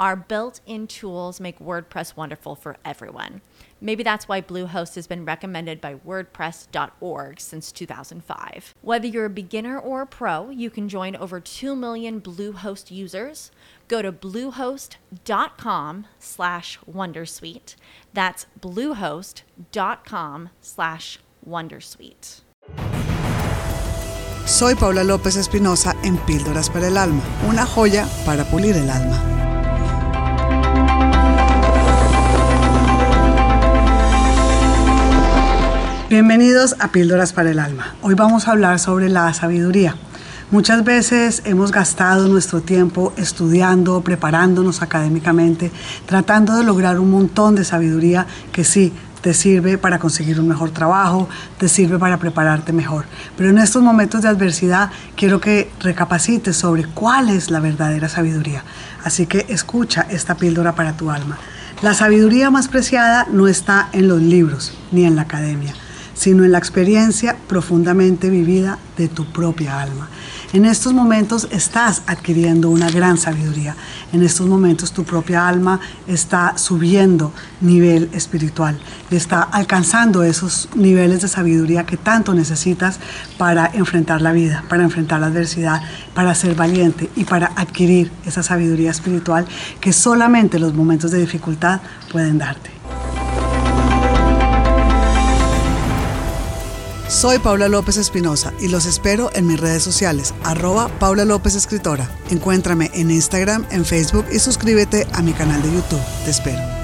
Our built in tools make WordPress wonderful for everyone. Maybe that's why Bluehost has been recommended by WordPress.org since 2005. Whether you're a beginner or a pro, you can join over 2 million Bluehost users. Go to bluehost.com slash Wondersuite. That's bluehost.com slash Wondersuite. Soy Paula López Espinosa en Píldoras para el Alma, una joya para pulir el alma. Bienvenidos a Píldoras para el Alma. Hoy vamos a hablar sobre la sabiduría. Muchas veces hemos gastado nuestro tiempo estudiando, preparándonos académicamente, tratando de lograr un montón de sabiduría que sí te sirve para conseguir un mejor trabajo, te sirve para prepararte mejor. Pero en estos momentos de adversidad quiero que recapacites sobre cuál es la verdadera sabiduría. Así que escucha esta píldora para tu alma. La sabiduría más preciada no está en los libros ni en la academia sino en la experiencia profundamente vivida de tu propia alma. En estos momentos estás adquiriendo una gran sabiduría. En estos momentos tu propia alma está subiendo nivel espiritual, está alcanzando esos niveles de sabiduría que tanto necesitas para enfrentar la vida, para enfrentar la adversidad, para ser valiente y para adquirir esa sabiduría espiritual que solamente los momentos de dificultad pueden darte. Soy Paula López Espinosa y los espero en mis redes sociales, arroba Paula López Escritora. Encuéntrame en Instagram, en Facebook y suscríbete a mi canal de YouTube. Te espero.